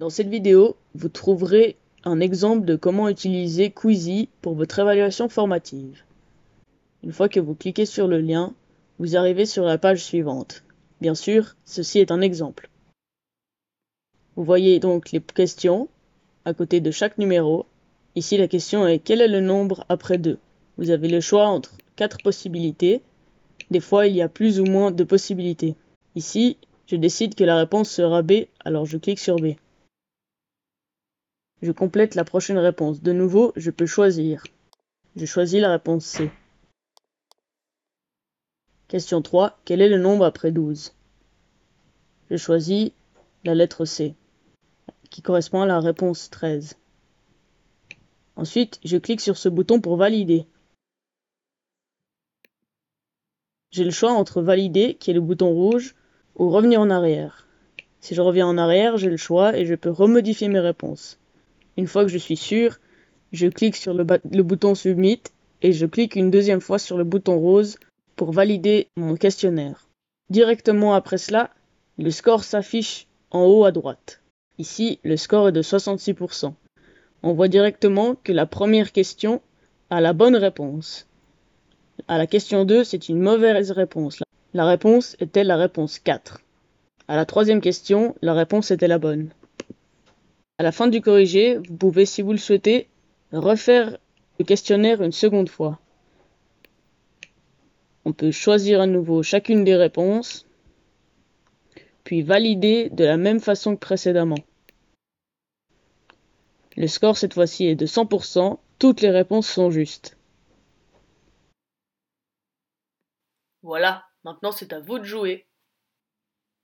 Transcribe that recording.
Dans cette vidéo, vous trouverez un exemple de comment utiliser Quizy pour votre évaluation formative. Une fois que vous cliquez sur le lien, vous arrivez sur la page suivante. Bien sûr, ceci est un exemple. Vous voyez donc les questions à côté de chaque numéro. Ici, la question est quel est le nombre après 2 Vous avez le choix entre quatre possibilités. Des fois, il y a plus ou moins de possibilités. Ici, je décide que la réponse sera B, alors je clique sur B. Je complète la prochaine réponse. De nouveau, je peux choisir. Je choisis la réponse C. Question 3. Quel est le nombre après 12 Je choisis la lettre C, qui correspond à la réponse 13. Ensuite, je clique sur ce bouton pour valider. J'ai le choix entre valider, qui est le bouton rouge, ou revenir en arrière. Si je reviens en arrière, j'ai le choix et je peux remodifier mes réponses. Une fois que je suis sûr, je clique sur le, bouton Submit et je clique une deuxième fois sur le bouton rose pour valider mon questionnaire. Directement après cela, le score s'affiche en haut à droite. Ici, le score est de 66%. On voit directement que la première question a la bonne réponse. À la question 2, c'est une mauvaise réponse. La réponse était la réponse 4. À la troisième question, la réponse était la bonne. À la fin du corrigé, vous pouvez, si vous le souhaitez, refaire le questionnaire une seconde fois. On peut choisir à nouveau chacune des réponses, puis valider de la même façon que précédemment. Le score cette fois-ci est de 100%, toutes les réponses sont justes. Voilà, maintenant c'est à vous de jouer.